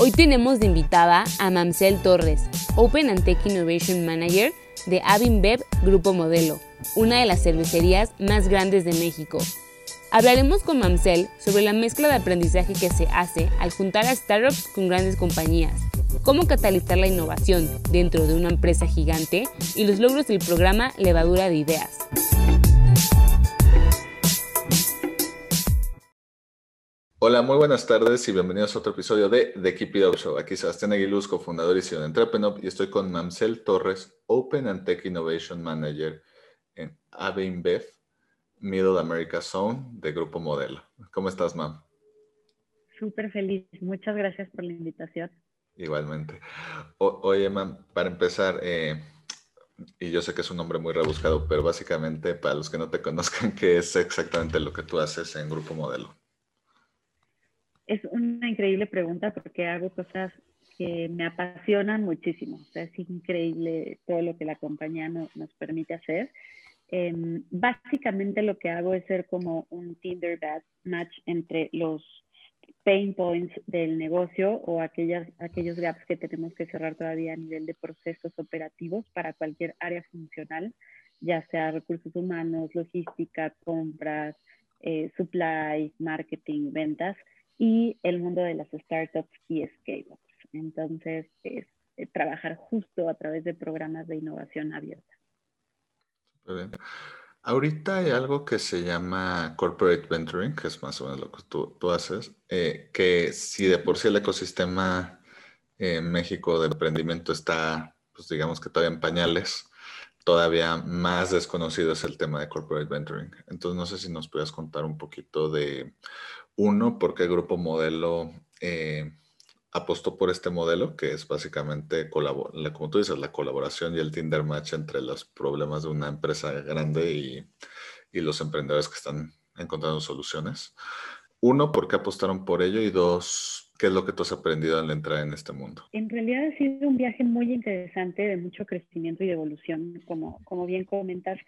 Hoy tenemos de invitada a Mamsel Torres, Open and Tech Innovation Manager de Avinbev Grupo Modelo, una de las cervecerías más grandes de México. Hablaremos con Mamsel sobre la mezcla de aprendizaje que se hace al juntar a startups con grandes compañías cómo catalizar la innovación dentro de una empresa gigante y los logros del programa Levadura de Ideas. Hola, muy buenas tardes y bienvenidos a otro episodio de The Keep It Up Show. Aquí Sebastián Aguiluz, cofundador y CEO de Entrepreneur, y estoy con Mamsel Torres, Open and Tech Innovation Manager en AB InBev, Middle America Zone de Grupo Modelo. ¿Cómo estás, Mam? Súper feliz. Muchas gracias por la invitación. Igualmente. oye, man, para empezar, eh, y yo sé que es un nombre muy rebuscado, pero básicamente para los que no te conozcan, ¿qué es exactamente lo que tú haces en Grupo Modelo? Es una increíble pregunta porque hago cosas que me apasionan muchísimo. O sea, es increíble todo lo que la compañía nos permite hacer. Em, básicamente lo que hago es ser como un Tinder match entre los pain points del negocio o aquellas, aquellos gaps que tenemos que cerrar todavía a nivel de procesos operativos para cualquier área funcional, ya sea recursos humanos, logística, compras, eh, supply, marketing, ventas y el mundo de las startups y scale-ups. Entonces, es, eh, trabajar justo a través de programas de innovación abierta. bien. Ahorita hay algo que se llama corporate venturing, que es más o menos lo que tú, haces, eh, que si de por sí el ecosistema en México de emprendimiento está, pues digamos que todavía en pañales, todavía más desconocido es el tema de corporate venturing. Entonces, no sé si nos puedas contar un poquito de, uno, por qué Grupo Modelo eh, apostó por este modelo, que es básicamente, como tú dices, la colaboración y el Tinder Match entre los problemas de una empresa grande y, los emprendedores que están encontrando soluciones. Uno, ¿por qué apostaron por ello? Y dos, ¿qué es lo que tú has aprendido al entrar en este mundo? En realidad ha sido un viaje muy interesante de mucho crecimiento y evolución, como bien comentas.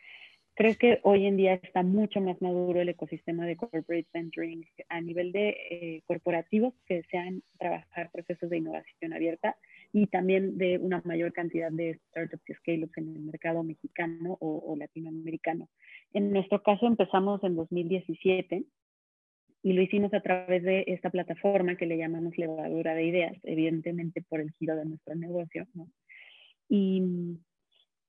Creo que hoy en día está mucho más maduro el ecosistema de corporate venturing a nivel de eh, corporativos que desean trabajar procesos de innovación abierta y también de una mayor cantidad de startups y scale-ups en el mercado mexicano o, latinoamericano. En nuestro caso empezamos en 2017 y lo hicimos a través de esta plataforma que le llamamos levadura de ideas, evidentemente por el giro de nuestro negocio. ¿no? Y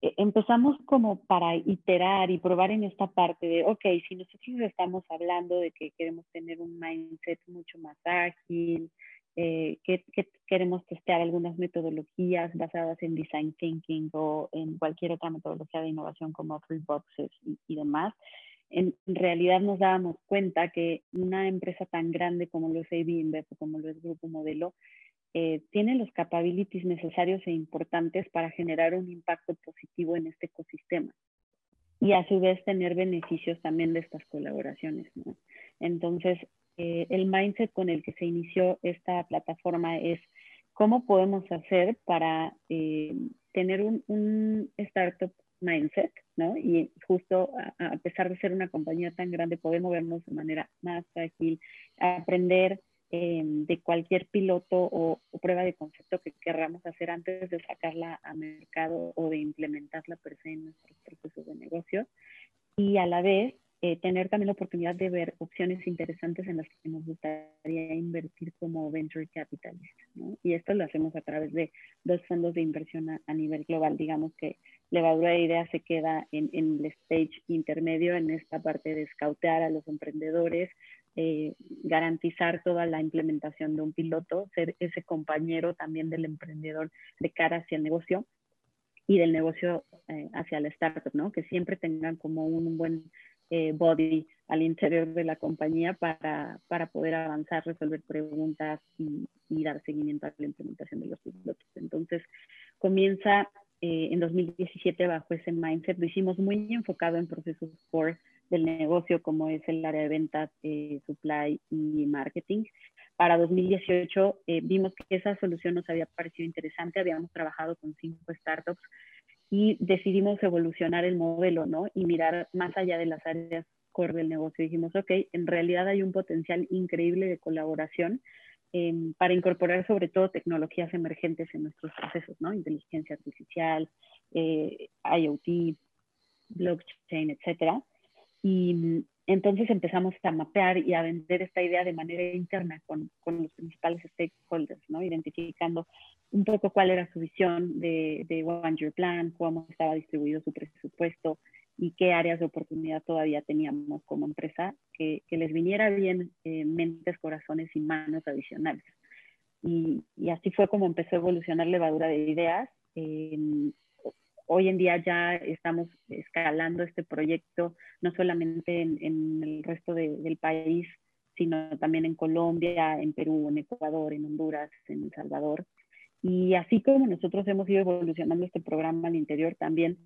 empezamos como para iterar y probar en esta parte de, ok, si nosotros estamos hablando de que queremos tener un mindset mucho más ágil, eh, que, queremos testear algunas metodologías basadas en design thinking o en cualquier otra metodología de innovación como free boxes y, demás, en realidad nos dábamos cuenta que una empresa tan grande como lo es AB o como lo es Grupo Modelo, eh, tienen los capabilities necesarios e importantes para generar un impacto positivo en este ecosistema y a su vez tener beneficios también de estas colaboraciones. Entonces, eh, el mindset con el que se inició esta plataforma es cómo podemos hacer para eh, tener un, un, startup mindset, ¿no? Y justo a, a, pesar de ser una compañía tan grande, poder movernos de manera más ágil, aprender Em, de cualquier piloto o, prueba de concepto que querramos hacer antes de sacarla a mercado o de implementarla per se en nuestros procesos de negocio. Y a la vez, eh, tener también la oportunidad de ver opciones interesantes en las que nos gustaría invertir como venture capitalist. ¿no? Y esto lo hacemos a través de dos fondos de inversión a, nivel global. Digamos que Levadura de Ideas se queda en, el stage intermedio, en esta parte de scoutear a los emprendedores, eh, garantizar toda la implementación de un piloto, ser ese compañero también del emprendedor de cara hacia el negocio y del negocio eh, hacia la startup, ¿no? Que siempre tengan como un buen eh, body al interior de la compañía para, para poder avanzar, resolver preguntas y, y, dar seguimiento a la implementación de los pilotos. Entonces, comienza eh, en 2017 bajo ese mindset. Lo hicimos muy enfocado en procesos core del negocio, como es el área de ventas, supply y marketing. Para 2018 vimos que esa solución nos había parecido interesante. Habíamos trabajado con cinco startups y decidimos evolucionar el modelo, ¿no? Y mirar más allá de las áreas core del negocio. Dijimos, ok, en realidad hay un potencial increíble de colaboración em, para incorporar sobre todo tecnologías emergentes en nuestros procesos, ¿no? Inteligencia artificial, eh, IoT, blockchain, etcétera. Y entonces empezamos a mapear y a vender esta idea de manera interna con, con los principales stakeholders, ¿no? identificando un poco cuál era su visión de, de One Year Plan, cómo estaba distribuido su presupuesto y qué áreas de oportunidad todavía teníamos como empresa que, que les viniera bien eh, mentes, corazones y manos adicionales. Y, y, así fue como empezó a evolucionar Levadura de Ideas. Eh, hoy en día ya estamos escalando este proyecto, no solamente en, el resto del país, sino también en Colombia, en Perú, en Ecuador, en Honduras, en El Salvador. Y así como nosotros hemos ido evolucionando este programa al interior, también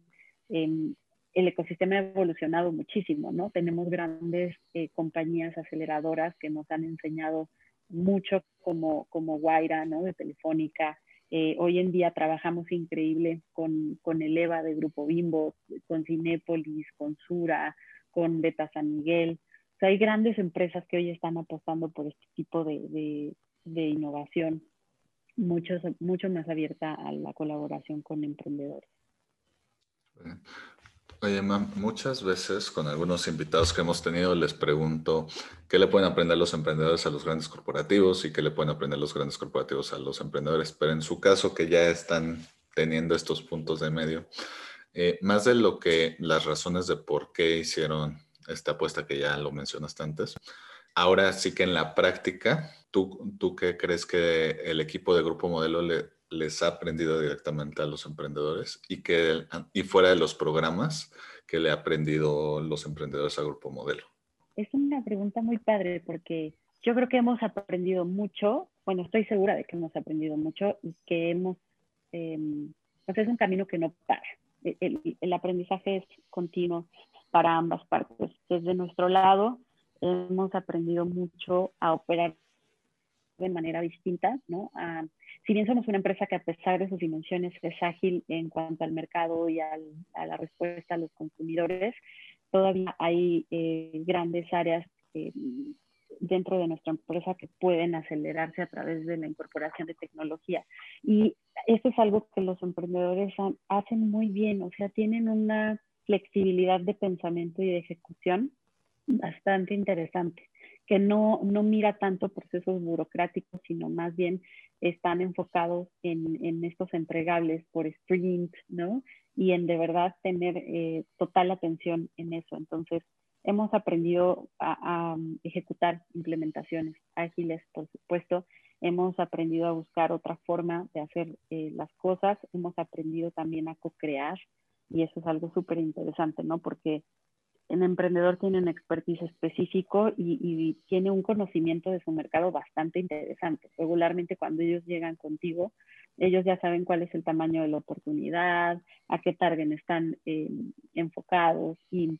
em, el ecosistema ha evolucionado muchísimo, ¿no? Tenemos grandes eh, compañías aceleradoras que nos han enseñado mucho como, como Guaira, ¿no? De Telefónica, eh, hoy en día trabajamos increíble con, con el EVA de Grupo Bimbo, con Cinépolis, con Sura, con Beta San Miguel. O sea, hay grandes empresas que hoy están apostando por este tipo de, de, innovación, mucho, mucho más abierta a la colaboración con emprendedores. Muchas veces con algunos invitados que hemos tenido les pregunto qué le pueden aprender los emprendedores a los grandes corporativos y qué le pueden aprender los grandes corporativos a los emprendedores, pero en su caso que ya están teniendo estos puntos de medio, eh, más de lo que las razones de por qué hicieron esta apuesta que ya lo mencionaste antes, ahora sí que en la práctica, ¿tú, tú qué crees que el equipo de Grupo Modelo le, les ha aprendido directamente a los emprendedores y, que, y fuera de los programas que le ha aprendido los emprendedores a Grupo Modelo? Es una pregunta muy padre porque yo creo que hemos aprendido mucho, bueno, estoy segura de que hemos aprendido mucho y que hemos, eh, pues es un camino que no para. E, el, el, aprendizaje es continuo para ambas partes. Desde nuestro lado, hemos aprendido mucho a operar de manera distinta, ¿no? Si bien somos una empresa que a pesar de sus dimensiones es ágil en cuanto al mercado y a la respuesta a los consumidores, todavía hay eh, grandes áreas eh, dentro de nuestra empresa que pueden acelerarse a través de la incorporación de tecnología. Y esto es algo que los emprendedores hacen muy bien, o sea, tienen una flexibilidad de pensamiento y de ejecución bastante interesante que no, no mira tanto procesos burocráticos, sino más bien están enfocados en, en estos entregables por sprint, ¿no? Y en de verdad tener eh, total atención en eso. Entonces, hemos aprendido a, ejecutar implementaciones ágiles, por supuesto. Hemos aprendido a buscar otra forma de hacer eh, las cosas. Hemos aprendido también a co-crear y eso es algo súper interesante, ¿no? Porque el emprendedor tiene un expertise específico y, tiene un conocimiento de su mercado bastante interesante. Regularmente cuando ellos llegan contigo, ellos ya saben cuál es el tamaño de la oportunidad, a qué target están eh, enfocados y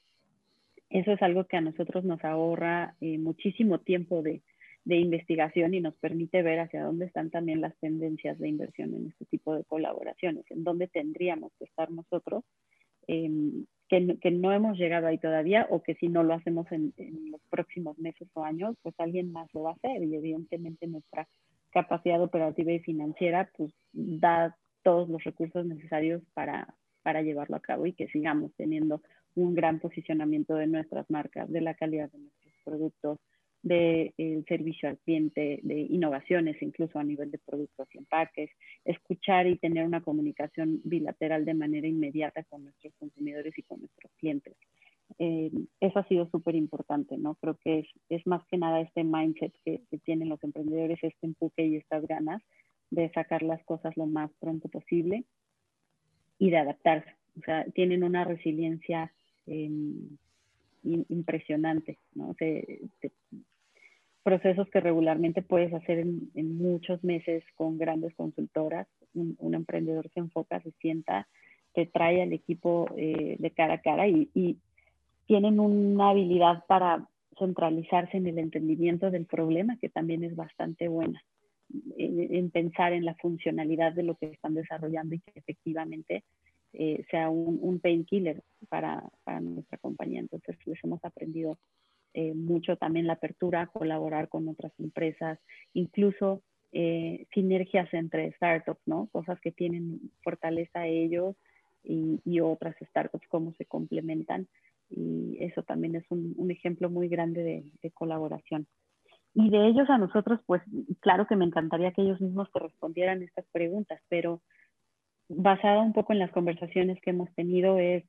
eso es algo que a nosotros nos ahorra eh, muchísimo tiempo de, investigación y nos permite ver hacia dónde están también las tendencias de inversión en este tipo de colaboraciones, en dónde tendríamos que estar nosotros em, que, que, no hemos llegado ahí todavía o que si no lo hacemos en, en, los próximos meses o años, pues alguien más lo va a hacer y evidentemente nuestra capacidad operativa y financiera pues da todos los recursos necesarios para, para llevarlo a cabo y que sigamos teniendo un gran posicionamiento de nuestras marcas, de la calidad de nuestros productos, del servicio al cliente, de innovaciones, incluso a nivel de productos y empaques, escuchar y tener una comunicación bilateral de manera inmediata con nuestros consumidores y con nuestros clientes. Eh, eso ha sido súper importante, ¿no? Creo que es, es, más que nada este mindset que, que, tienen los emprendedores, este empuje y estas ganas de sacar las cosas lo más pronto posible y de adaptarse. O sea, tienen una resiliencia eh, impresionante, ¿no? Procesos que regularmente puedes hacer en, muchos meses con grandes consultoras. Un, emprendedor se enfoca, se sienta, te trae al equipo eh, de cara a cara y, tienen una habilidad para centralizarse en el entendimiento del problema, que también es bastante buena, en, en, pensar en la funcionalidad de lo que están desarrollando y que efectivamente eh, sea un, un painkiller para, para, nuestra compañía. Entonces, les hemos aprendido eh, mucho también la apertura, colaborar con otras empresas, incluso eh, sinergias entre startups, ¿no? Cosas que tienen fortaleza ellos y, y otras startups, cómo se complementan y eso también es un, un ejemplo muy grande de, de, colaboración. Y de ellos a nosotros, pues claro que me encantaría que ellos mismos te respondieran estas preguntas, pero basada un poco en las conversaciones que hemos tenido es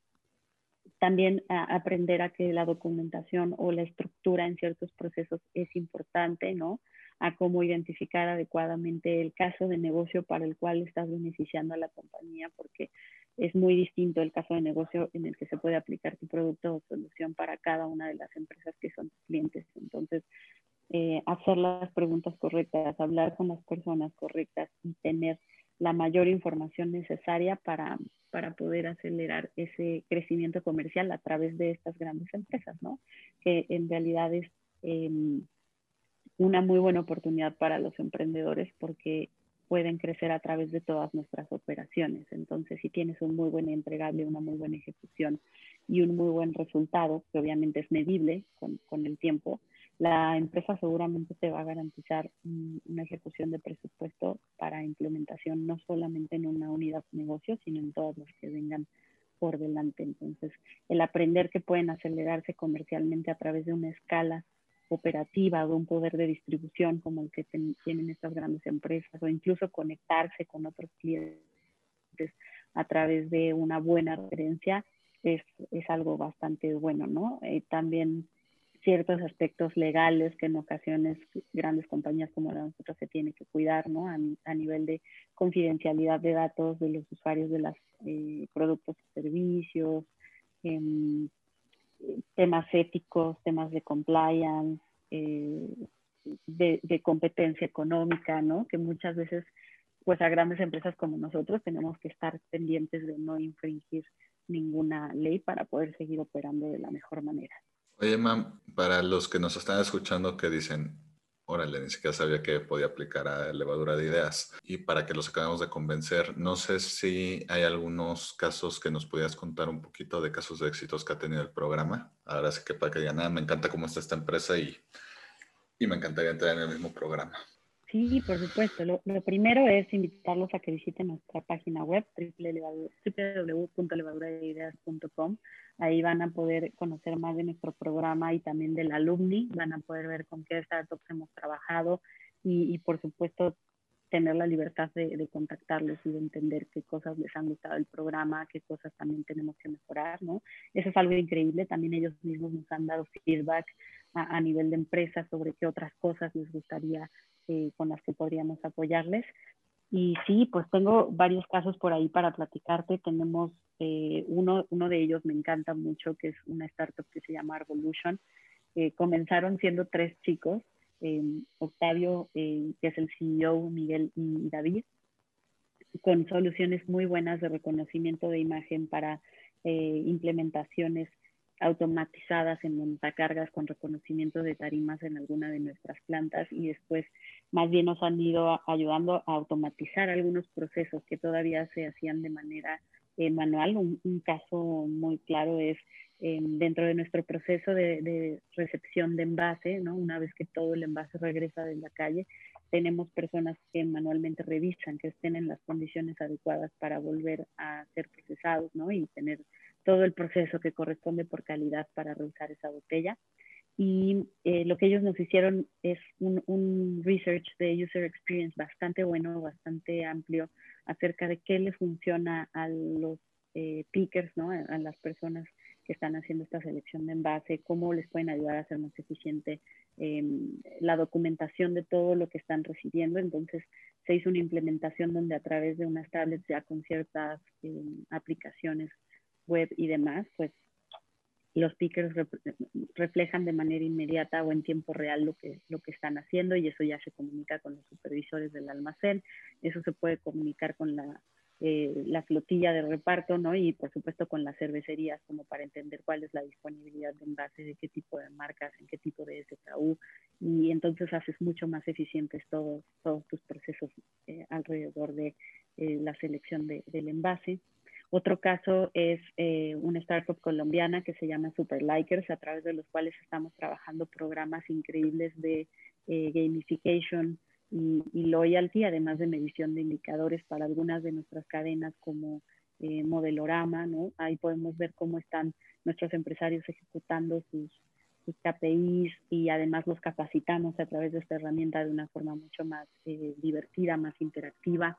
también aprender a que la documentación o la estructura en ciertos procesos es importante, ¿no? A cómo identificar adecuadamente el caso de negocio para el cual estás beneficiando a la compañía, porque es muy distinto el caso de negocio en el que se puede aplicar tu producto o solución para cada una de las empresas que son clientes. Entonces, eh, hacer las preguntas correctas, hablar con las personas correctas y tener la mayor información necesaria para, para poder acelerar ese crecimiento comercial a través de estas grandes empresas, ¿no? Que en realidad es eh, una muy buena oportunidad para los emprendedores porque pueden crecer a través de todas nuestras operaciones. Entonces, si tienes un muy buen entregable, una muy buena ejecución y un muy buen resultado, que obviamente es medible con, con el tiempo, la empresa seguramente te va a garantizar una ejecución de presupuesto para implementación no solamente en una unidad de negocio, sino en todas las que vengan por delante. Entonces, el aprender que pueden acelerarse comercialmente a través de una escala operativa, de un poder de distribución como el que tienen estas grandes empresas, o incluso conectarse con otros clientes a través de una buena referencia, es, es algo bastante bueno, ¿no? Eh, también ciertos aspectos legales que en ocasiones grandes compañías como la nuestra se tienen que cuidar, ¿no? A, nivel de confidencialidad de datos de los usuarios de los eh, productos y servicios, eh, temas éticos, temas de compliance, eh, de, competencia económica, ¿no? Que muchas veces, pues a grandes empresas como nosotros tenemos que estar pendientes de no infringir ninguna ley para poder seguir operando de la mejor manera. Oye, mam, para los que nos están escuchando que dicen, órale, ni siquiera sabía que podía aplicar a levadura de ideas. Y para que los acabemos de convencer, no sé si hay algunos casos que nos pudieras contar un poquito de casos de éxitos que ha tenido el programa. Ahora sí que para que digan, nada, me encanta cómo está esta empresa y, y me encantaría entrar en el mismo programa. Sí, por supuesto. Lo, lo, primero es invitarlos a que visiten nuestra página web www.levaduraideas.com. Ahí van a poder conocer más de nuestro programa y también del alumni. Van a poder ver con qué startups hemos trabajado y, y por supuesto, tener la libertad de, de, contactarlos y de entender qué cosas les han gustado del programa, qué cosas también tenemos que mejorar, ¿no? Eso es algo increíble. También ellos mismos nos han dado feedback a, a nivel de empresa sobre qué otras cosas les gustaría eh, con las que podríamos apoyarles. Y sí, pues tengo varios casos por ahí para platicarte. Tenemos eh, uno, uno de ellos me encanta mucho, que es una startup que se llama Revolution. Eh, comenzaron siendo tres chicos, eh, Octavio, eh, que es el CEO, Miguel y David, con soluciones muy buenas de reconocimiento de imagen para eh, implementaciones automatizadas en montacargas con reconocimiento de tarimas en alguna de nuestras plantas y después más bien nos han ido ayudando a automatizar algunos procesos que todavía se hacían de manera eh, manual. Un, caso muy claro es eh, dentro de nuestro proceso de, de, recepción de envase, ¿no? una vez que todo el envase regresa de la calle, tenemos personas que manualmente revisan que estén en las condiciones adecuadas para volver a ser procesados ¿no? y tener todo el proceso que corresponde por calidad para reusar esa botella. y eh, lo que ellos nos hicieron es un, un, research de user experience bastante bueno, bastante amplio acerca de qué le funciona a los eh, pickers, ¿no? a, las personas que están haciendo esta selección de envase, cómo les pueden ayudar a ser más eficiente em, la documentación de todo lo que están recibiendo. Entonces se hizo una implementación donde a través de unas tablets ya con ciertas em, aplicaciones web y demás, pues los pickers reflejan de manera inmediata o en tiempo real lo que, lo que están haciendo y eso ya se comunica con los supervisores del almacén, eso se puede comunicar con la, eh, la flotilla de reparto, ¿no? Y por supuesto con las cervecerías, como para entender cuál es la disponibilidad de envase, de qué tipo de marcas, en qué tipo de SKU, y entonces haces mucho más eficientes todos, todos tus procesos eh, alrededor de eh, la selección de, del envase. Otro caso es eh, una startup colombiana que se llama Super Likers, a través de los cuales estamos trabajando programas increíbles de eh, gamification y, loyalty, además de medición de indicadores para algunas de nuestras cadenas como eh, Modelorama. Ahí podemos ver cómo están nuestros empresarios ejecutando sus, sus KPIs y además los capacitamos a través de esta herramienta de una forma mucho más divertida, más interactiva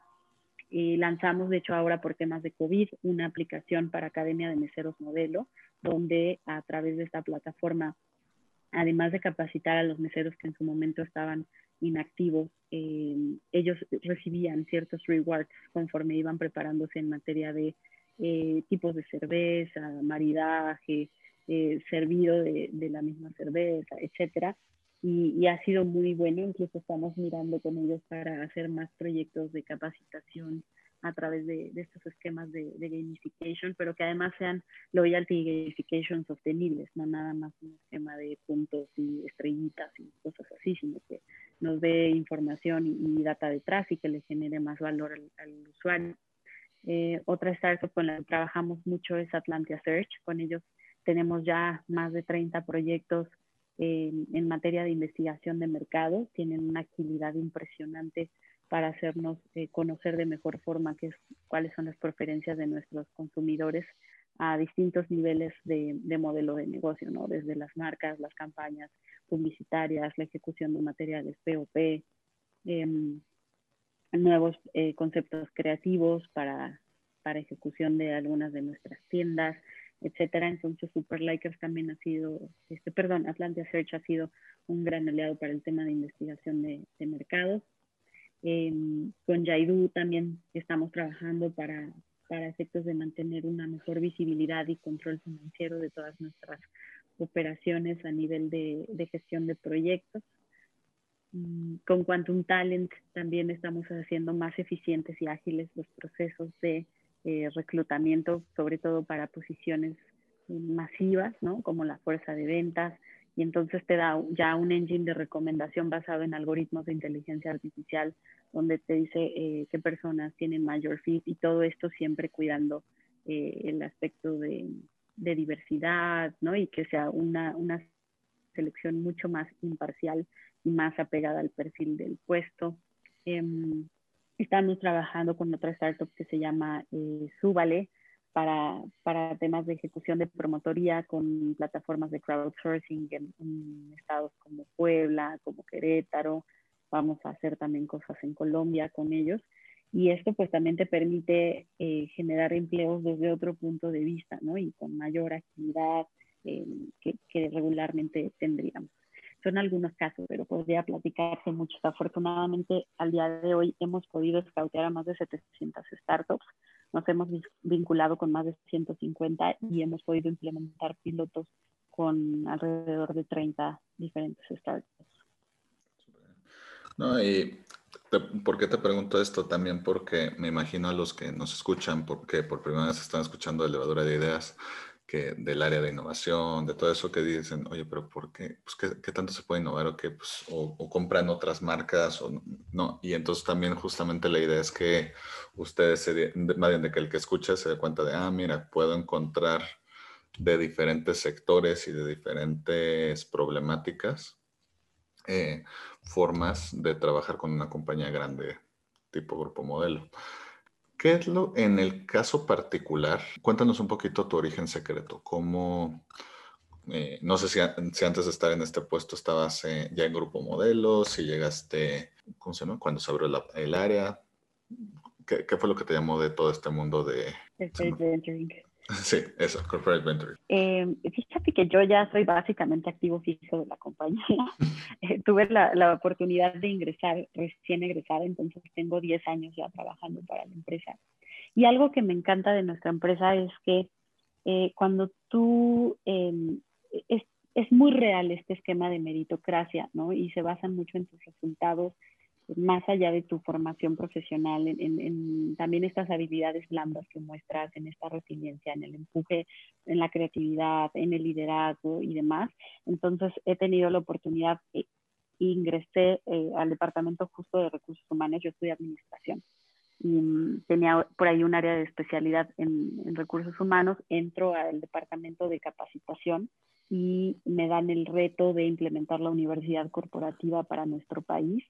y lanzamos, de hecho, ahora por temas de COVID, una aplicación para Academia de Meseros Modelo, donde a través de esta plataforma, además de capacitar a los meseros que en su momento estaban inactivos, eh, ellos recibían ciertos rewards conforme iban preparándose en materia de eh, tipos de cerveza, maridaje, eh, servido de, de, la misma cerveza, etcétera y, ha sido muy bueno. Incluso estamos mirando con ellos para hacer más proyectos de capacitación a través de, estos esquemas de, gamification, pero que además sean loyalty y gamification sostenibles, no nada más un esquema de puntos y estrellitas y cosas así, sino que nos dé información y, data detrás y que le genere más valor al, usuario. Eh, otra startup con la que trabajamos mucho es Atlantia Search. Con ellos tenemos ya más de 30 proyectos en materia de investigación de mercado, tienen una agilidad impresionante para hacernos eh, conocer de mejor forma qué es, cuáles son las preferencias de nuestros consumidores a distintos niveles de, modelo de negocio, ¿no? Desde las marcas, las campañas publicitarias, la ejecución de materiales POP, em, nuevos eh, conceptos creativos para, para ejecución de algunas de nuestras tiendas, etcétera. Entonces, Super Likers también ha sido, este, perdón, Atlantia Search ha sido un gran aliado para el tema de investigación de, de mercados. Em, con Yaidu también estamos trabajando para, para efectos de mantener una mejor visibilidad y control financiero de todas nuestras operaciones a nivel de, de gestión de proyectos. Mm, con Quantum Talent también estamos haciendo más eficientes y ágiles los procesos de eh, reclutamiento, sobre todo para posiciones masivas, ¿no? Como la fuerza de ventas, y entonces te da ya un engine de recomendación basado en algoritmos de inteligencia artificial, donde te dice eh, qué personas tienen mayor fit y todo esto siempre cuidando eh, el aspecto de, de, diversidad, ¿no? Y que sea una, una selección mucho más imparcial y más apegada al perfil del puesto. Em, Estamos trabajando con otra startup que se llama eh, Súbale para, para, temas de ejecución de promotoría con plataformas de crowdsourcing en, estados como Puebla, como Querétaro. Vamos a hacer también cosas en Colombia con ellos. Y esto pues también te permite eh, generar empleos desde otro punto de vista, ¿no? Y con mayor actividad eh, que, que regularmente tendríamos son algunos casos, pero podría platicarse mucho. Afortunadamente, al día de hoy hemos podido escautear a más de 700 startups, nos hemos vinculado con más de 150 y hemos podido implementar pilotos con alrededor de 30 diferentes startups. No, y ¿por qué te pregunto esto? También porque me imagino a los que nos escuchan, porque por primera vez están escuchando Elevadora de Ideas, que del área de innovación, de todo eso que dicen, oye, pero ¿por qué? Pues, ¿qué, tanto se puede innovar o qué? Pues, o, compran otras marcas o no. Y entonces también justamente la idea es que ustedes, se, bien de que el que escucha se dé cuenta de, ah, mira, puedo encontrar de diferentes sectores y de diferentes problemáticas eh, formas de trabajar con una compañía grande tipo grupo modelo. ¿Qué es lo, en el caso particular, cuéntanos un poquito tu origen secreto, cómo, eh, no sé si, antes de estar en este puesto estabas eh, ya en Grupo Modelo, si llegaste, ¿cómo se? Cuando se abrió el área. ¿Qué, ¿Qué, fue lo que te llamó de todo este mundo de... venturing. Sí, eso, corporate venturing. Eh, fíjate que yo ya soy básicamente activo fijo de la compañía. tuve la, la, oportunidad de ingresar recién egresada, entonces tengo 10 años ya trabajando para la empresa. Y algo que me encanta de nuestra empresa es que cuando tú em, es, es, muy real este esquema de meritocracia, ¿no? Y se basan mucho en tus resultados, más allá de tu formación profesional, en, en, también estas habilidades blandas que muestras, en esta resiliencia, en el empuje, en la creatividad, en el liderazgo y demás. Entonces, he tenido la oportunidad, e ingresé eh, al departamento justo de recursos humanos, yo estudié administración y mm, tenía por ahí un área de especialidad en, en, recursos humanos, entro al departamento de capacitación y me dan el reto de implementar la universidad corporativa para nuestro país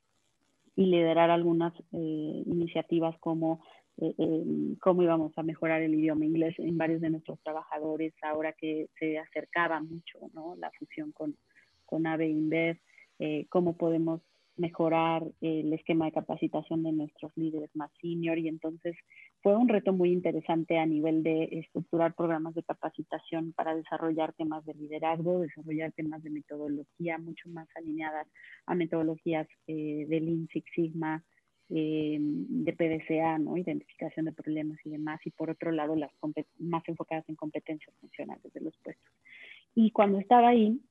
y liderar algunas eh, iniciativas como eh, eh, cómo íbamos a mejorar el idioma inglés en varios de nuestros trabajadores ahora que se acercaba mucho ¿no? la fusión con, con AVE InBev, eh, cómo podemos mejorar el esquema de capacitación de nuestros líderes más senior y entonces fue un reto muy interesante a nivel de estructurar programas de capacitación para desarrollar temas de liderazgo, desarrollar temas de metodología mucho más alineadas a metodologías eh, de Lean Six Sigma, eh, de PDCA, ¿no? identificación de problemas y demás, y por otro lado las más enfocadas en competencias funcionales de los puestos. Y cuando estaba ahí,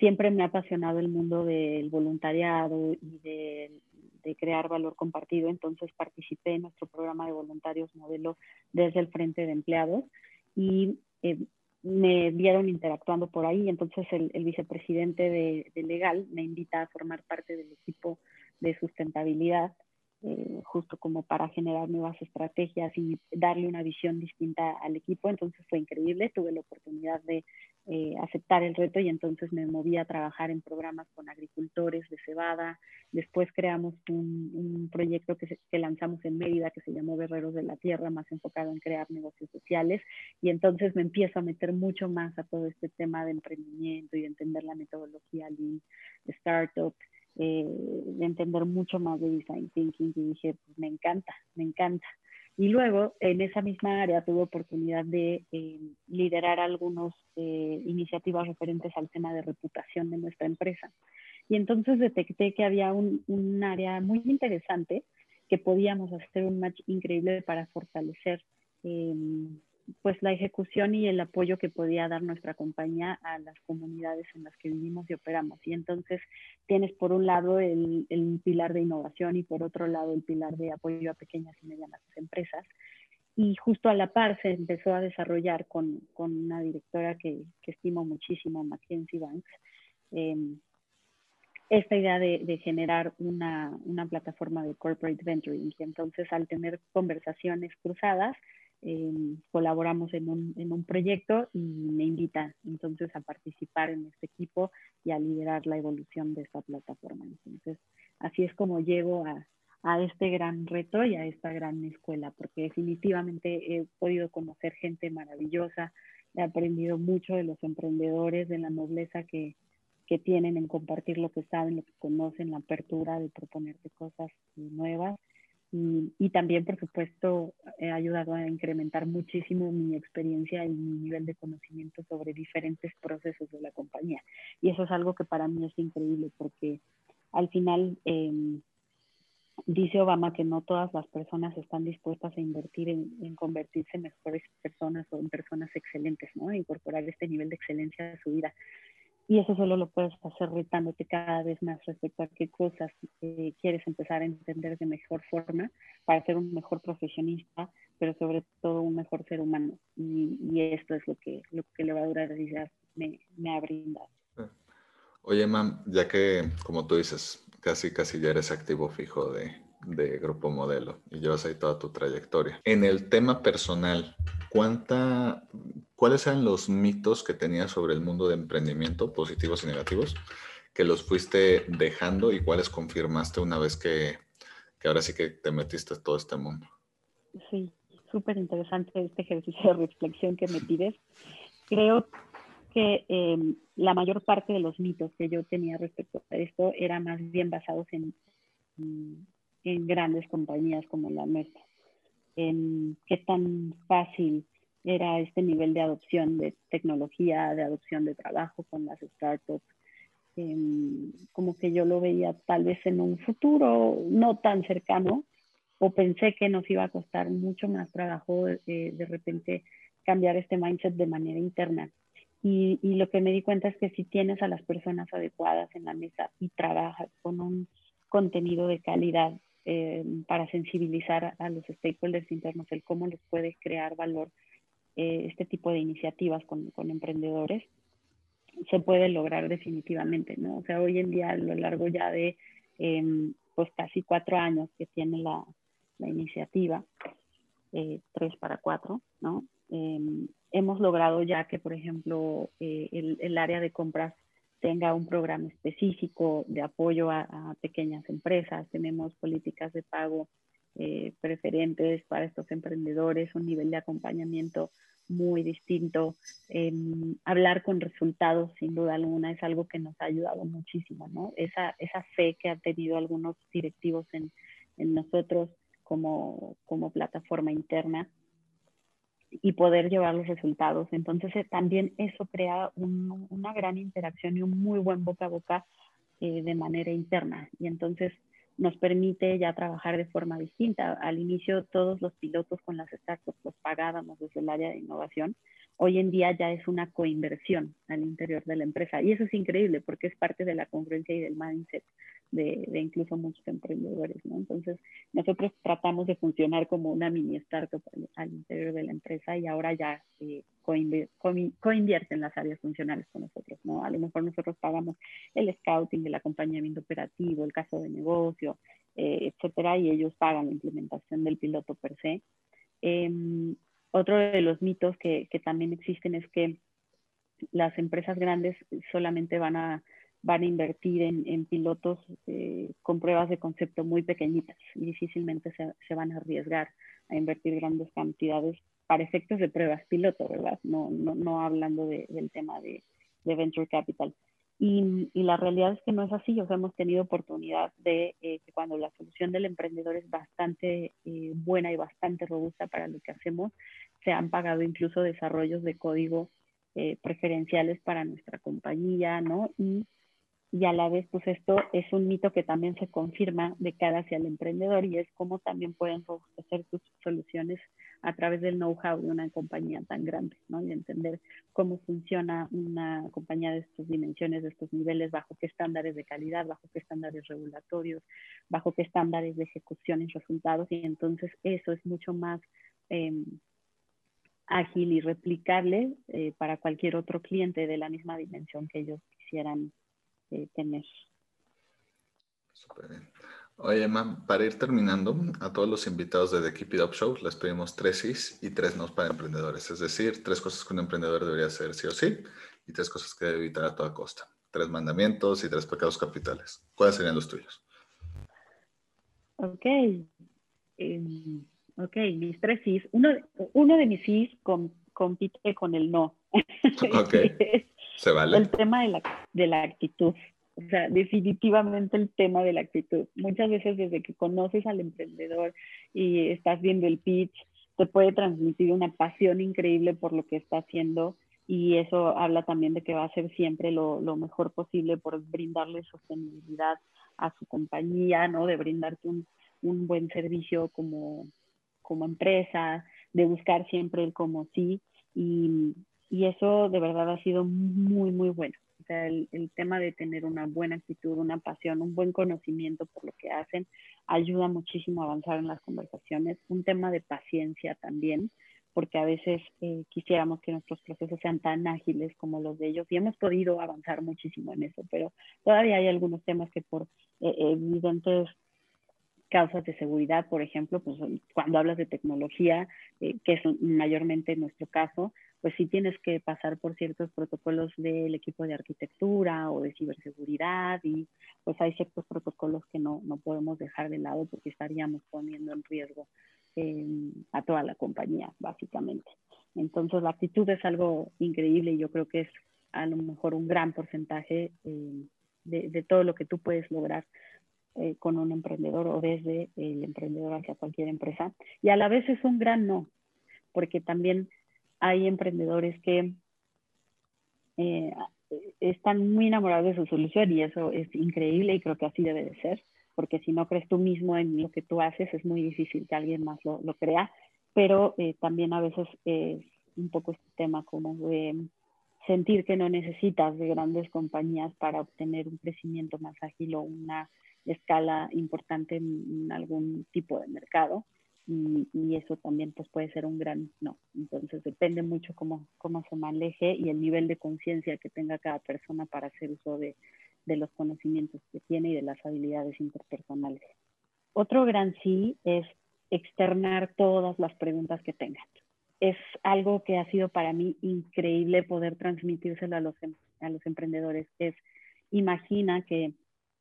siempre me ha apasionado el mundo del voluntariado y de, crear valor compartido, entonces participé en nuestro programa de voluntarios modelo desde el Frente de Empleados y eh, me vieron interactuando por ahí, entonces el, vicepresidente de, de, Legal me invita a formar parte del equipo de sustentabilidad eh, justo como para generar nuevas estrategias y darle una visión distinta al equipo. Entonces fue increíble, tuve la oportunidad de eh, aceptar el reto y entonces me moví a trabajar en programas con agricultores de cebada. Después creamos un, un proyecto que, que, lanzamos en Mérida que se llamó Guerreros de la Tierra, más enfocado en crear negocios sociales. Y entonces me empiezo a meter mucho más a todo este tema de emprendimiento y de entender la metodología Lean, de startup eh, de entender mucho más de design thinking y dije, pues me encanta, me encanta. Y luego, en esa misma área, tuve oportunidad de eh, liderar algunas eh, iniciativas referentes al tema de reputación de nuestra empresa. Y entonces detecté que había un, un área muy interesante que podíamos hacer un match increíble para fortalecer eh, pues la ejecución y el apoyo que podía dar nuestra compañía a las comunidades en las que vivimos y operamos. Y entonces tienes por un lado el, el pilar de innovación y por otro lado el pilar de apoyo a pequeñas y medianas empresas. Y justo a la par se empezó a desarrollar con, con una directora que, que, estimo muchísimo, Mackenzie Banks, eh, esta idea de, de generar una, una, plataforma de corporate venturing. Y entonces al tener conversaciones cruzadas, eh, colaboramos en un, en un, proyecto y me invita entonces a participar en este equipo y a liderar la evolución de esta plataforma. Entonces, así es como llego a, a este gran reto y a esta gran escuela, porque definitivamente he podido conocer gente maravillosa, he aprendido mucho de los emprendedores, de la nobleza que, que tienen en compartir lo que saben, lo que conocen, la apertura de proponerte cosas nuevas y, también, por supuesto, he ayudado a incrementar muchísimo mi experiencia y mi nivel de conocimiento sobre diferentes procesos de la compañía. Y eso es algo que para mí es increíble porque al final eh, dice Obama que no todas las personas están dispuestas a invertir en, en, convertirse en mejores personas o en personas excelentes, ¿no? Incorporar este nivel de excelencia a su vida. Y eso solo lo puedes hacer retándote cada vez más respecto a qué cosas eh, quieres empezar a entender de mejor forma para ser un mejor profesionista, pero sobre todo un mejor ser humano. Y, y esto es lo que, lo que Levadura de me, me ha brindado. Oye, Mam, ya que, como tú dices, casi, casi ya eres activo fijo de, de Grupo Modelo y llevas ahí toda tu trayectoria. En el tema personal, ¿cuánta, ¿cuáles eran los mitos que tenías sobre el mundo de emprendimiento, positivos y negativos, que los fuiste dejando y cuáles confirmaste una vez que, que ahora sí que te metiste en todo este mundo? Sí, súper interesante este ejercicio de reflexión que me pides. Creo que em, la mayor parte de los mitos que yo tenía respecto a esto eran más bien basados en, en grandes compañías como la nuestra, en qué tan fácil era este nivel de adopción de tecnología, de adopción de trabajo con las startups, em, como que yo lo veía tal vez en un futuro no tan cercano, o pensé que nos iba a costar mucho más trabajo eh, de repente cambiar este mindset de manera interna. Y, y, lo que me di cuenta es que si tienes a las personas adecuadas en la mesa y trabajas con un contenido de calidad eh, para sensibilizar a los stakeholders internos el cómo les puede crear valor eh, este tipo de iniciativas con, con, emprendedores, se puede lograr definitivamente, ¿no? O sea, hoy en día a lo largo ya de em, pues casi cuatro años que tiene la, la iniciativa, eh, tres para cuatro, ¿no? Em, hemos logrado ya que, por ejemplo, eh, el, el, área de compras tenga un programa específico de apoyo a, a pequeñas empresas, tenemos políticas de pago eh, preferentes para estos emprendedores, un nivel de acompañamiento muy distinto. Eh, hablar con resultados, sin duda alguna, es algo que nos ha ayudado muchísimo, ¿no? Esa, esa fe que han tenido algunos directivos en, en nosotros como, como plataforma interna y poder llevar los resultados. Entonces, eh, también eso crea un, una gran interacción y un muy buen boca a boca eh, de manera interna. Y entonces nos permite ya trabajar de forma distinta. Al inicio, todos los pilotos con las startups los pagábamos desde el área de innovación hoy en día ya es una coinversión al interior de la empresa. Y eso es increíble porque es parte de la congruencia y del mindset de, de incluso muchos emprendedores. ¿no? Entonces, nosotros tratamos de funcionar como una mini startup al, interior de la empresa y ahora ya eh, coinvierten las áreas funcionales con nosotros. ¿no? A lo mejor nosotros pagamos el scouting, el acompañamiento operativo, el caso de negocio, eh, etcétera, y ellos pagan la implementación del piloto per se. Eh, otro de los mitos que, que, también existen es que las empresas grandes solamente van a, van a invertir en, en pilotos eh, con pruebas de concepto muy pequeñitas y difícilmente se, se, van a arriesgar a invertir grandes cantidades para efectos de pruebas piloto, ¿verdad? No, no, no hablando de, del tema de, de venture capital. Y, y, la realidad es que no es así. O sea, hemos tenido oportunidad de eh, que cuando la solución del emprendedor es bastante eh, buena y bastante robusta para lo que hacemos, se han pagado incluso desarrollos de código eh, preferenciales para nuestra compañía, ¿no? Y y a la vez, pues esto es un mito que también se confirma de cara hacia el emprendedor y es cómo también pueden robustecer sus soluciones a través del know-how de una compañía tan grande, ¿no? Y entender cómo funciona una compañía de estas dimensiones, de estos niveles, bajo qué estándares de calidad, bajo qué estándares regulatorios, bajo qué estándares de ejecución y resultados. Y entonces eso es mucho más eh, ágil y replicable eh, para cualquier otro cliente de la misma dimensión que ellos quisieran eh, tener. Súper bien. Oye, Emma, para ir terminando, a todos los invitados de The Keep It Up Show les pedimos tres sís y tres nos para emprendedores. Es decir, tres cosas que un emprendedor debería hacer sí o sí y tres cosas que debe evitar a toda costa. Tres mandamientos y tres pecados capitales. ¿Cuáles serían los tuyos? Ok. Eh, ok, mis tres sís. Uno, uno de mis sís com, compite con el no. Ok. Se vale. El tema de la, de la actitud. O sea, definitivamente el tema de la actitud. Muchas veces desde que conoces al emprendedor y estás viendo el pitch, te puede transmitir una pasión increíble por lo que está haciendo y eso habla también de que va a hacer siempre lo, lo mejor posible por brindarle sostenibilidad a su compañía, ¿no? De brindarte un, un buen servicio como, como empresa, de buscar siempre el como sí y, y eso de verdad ha sido muy, muy bueno. O sea, el, el, tema de tener una buena actitud, una pasión, un buen conocimiento por lo que hacen, ayuda muchísimo a avanzar en las conversaciones. Un tema de paciencia también, porque a veces eh, quisiéramos que nuestros procesos sean tan ágiles como los de ellos y hemos podido avanzar muchísimo en eso, pero todavía hay algunos temas que por eh, evidentes causas de seguridad, por ejemplo, pues cuando hablas de tecnología, eh, que es mayormente nuestro caso, pues sí tienes que pasar por ciertos protocolos del equipo de arquitectura o de ciberseguridad y pues hay ciertos protocolos que no, no podemos dejar de lado porque estaríamos poniendo en riesgo eh, a toda la compañía, básicamente. Entonces la actitud es algo increíble y yo creo que es a lo mejor un gran porcentaje eh, de, todo lo que tú puedes lograr eh, con un emprendedor o desde el emprendedor hacia cualquier empresa. Y a la vez es un gran no, porque también hay emprendedores que eh, están muy enamorados de su solución y eso es increíble y creo que así debe de ser, porque si no crees tú mismo en lo que tú haces, es muy difícil que alguien más lo, lo crea, pero eh, también a veces es un poco este tema como de sentir que no necesitas de grandes compañías para obtener un crecimiento más ágil o una escala importante en, algún tipo de mercado. Y, eso también pues, puede ser un gran no. Entonces depende mucho cómo, cómo se maneje y el nivel de conciencia que tenga cada persona para hacer uso de, de los conocimientos que tiene y de las habilidades interpersonales. Otro gran sí es externar todas las preguntas que tengan es algo que ha sido para mí increíble poder transmitírselo a los, a los emprendedores. Es, imagina que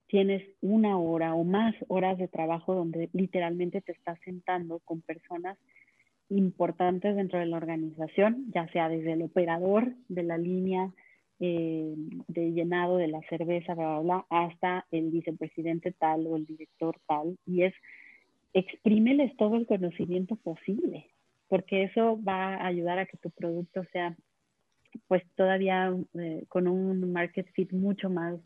tienes una hora o más horas de trabajo donde literalmente te estás sentando con personas importantes dentro de la organización, ya sea desde el operador de la línea eh, de llenado de la cerveza, bla, bla, bla, hasta el vicepresidente tal o el director tal, y es exprímeles todo el conocimiento posible porque eso va a ayudar a que tu producto sea pues todavía eh, con un market fit mucho más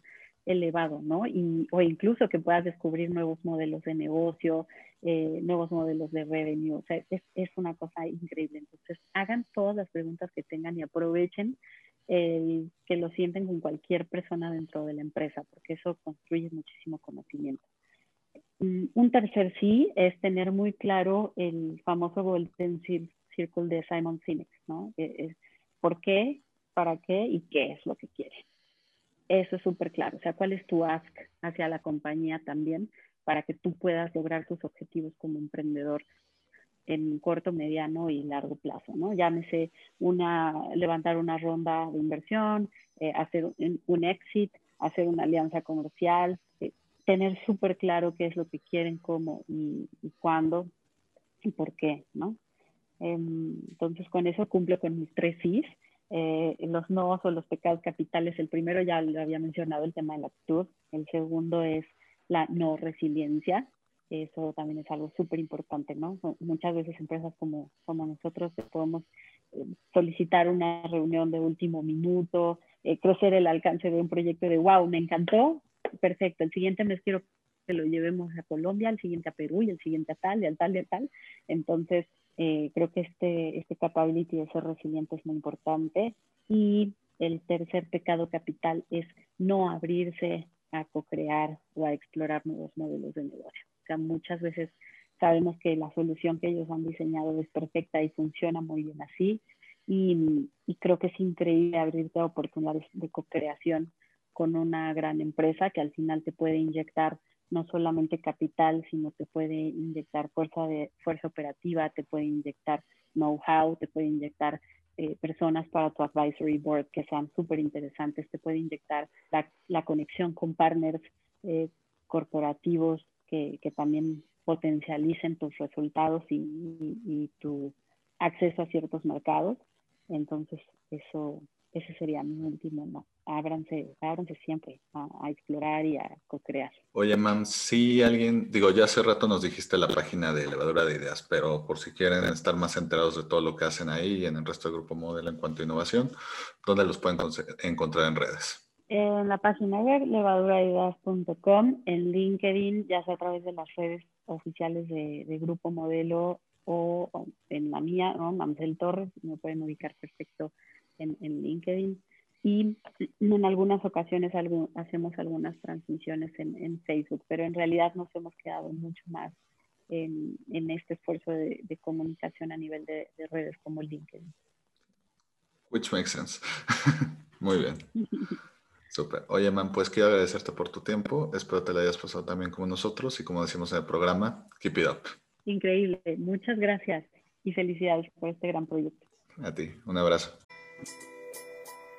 elevado, ¿no? Y, o incluso que puedas descubrir nuevos modelos de negocio, eh, nuevos modelos de revenue, o sea, es, es, una cosa increíble. Entonces, hagan todas las preguntas que tengan y aprovechen el que lo sienten con cualquier persona dentro de la empresa, porque eso construye muchísimo conocimiento. Mm, un tercer sí es tener muy claro el famoso Golden Circle de Simon Sinek, ¿no? Es por qué, para qué y qué es lo que quiere. Eso es súper claro. O sea, cuál es tu ask hacia la compañía también para que tú puedas lograr tus objetivos como emprendedor en corto, mediano y largo plazo, ¿no? Llámese una, levantar una ronda de inversión, eh, hacer un, un, exit, hacer una alianza comercial, eh, tener súper claro qué es lo que quieren, cómo y, cuándo y por qué, ¿no? Em, entonces, con eso cumple con mis tres sís. Eh, los no o los pecados capitales, el primero ya lo había mencionado, el tema de la actitud. El segundo es la no resiliencia. Eso también es algo súper importante, ¿no? Muchas veces empresas como, como nosotros podemos eh, solicitar una reunión de último minuto, eh, crecer el alcance de un proyecto de, wow, me encantó, perfecto, el siguiente mes quiero que lo llevemos a Colombia, el siguiente a Perú y el siguiente a tal y al tal y a tal. Entonces, eh, creo que este, este capability de ser resiliente es muy importante. Y el tercer pecado capital es no abrirse a co-crear o a explorar nuevos modelos de negocio. O muchas veces sabemos que la solución que ellos han diseñado es perfecta y funciona muy bien así. Y, y creo que es increíble abrirte a oportunidades de co-creación con una gran empresa que al final te puede inyectar no solamente capital, sino te puede inyectar fuerza, de, fuerza operativa, te puede inyectar know-how, te puede inyectar eh, personas para tu advisory board que sean súper interesantes, te puede inyectar la, la conexión con partners eh, corporativos que, que, también potencialicen tus resultados y, y, tu acceso a ciertos mercados. Entonces, eso, ese sería mi último no. Ábranse, ábranse siempre a, explorar y a co-crear. Oye, Mam, si alguien, digo, ya hace rato nos dijiste la página de Elevadora de Ideas, pero por si quieren estar más enterados de todo lo que hacen ahí y en el resto del Grupo Modelo en cuanto a innovación, ¿dónde los pueden encontrar en redes? En la página web levaduraideas.com, en LinkedIn, ya sea a través de las redes oficiales de, de Grupo Modelo o, en la mía, ¿no? Mamsel Torres, me pueden ubicar perfecto en, LinkedIn y en algunas ocasiones hacemos algunas transmisiones en, Facebook, pero en realidad nos hemos quedado mucho más en, este esfuerzo de, comunicación a nivel de, redes como LinkedIn. Which makes sense. Muy bien. Super. Oye, man, pues quiero agradecerte por tu tiempo. Espero te la hayas pasado también como nosotros y como decimos en el programa, keep it up. Increíble. Muchas gracias y felicidades por este gran proyecto. A ti. Un abrazo.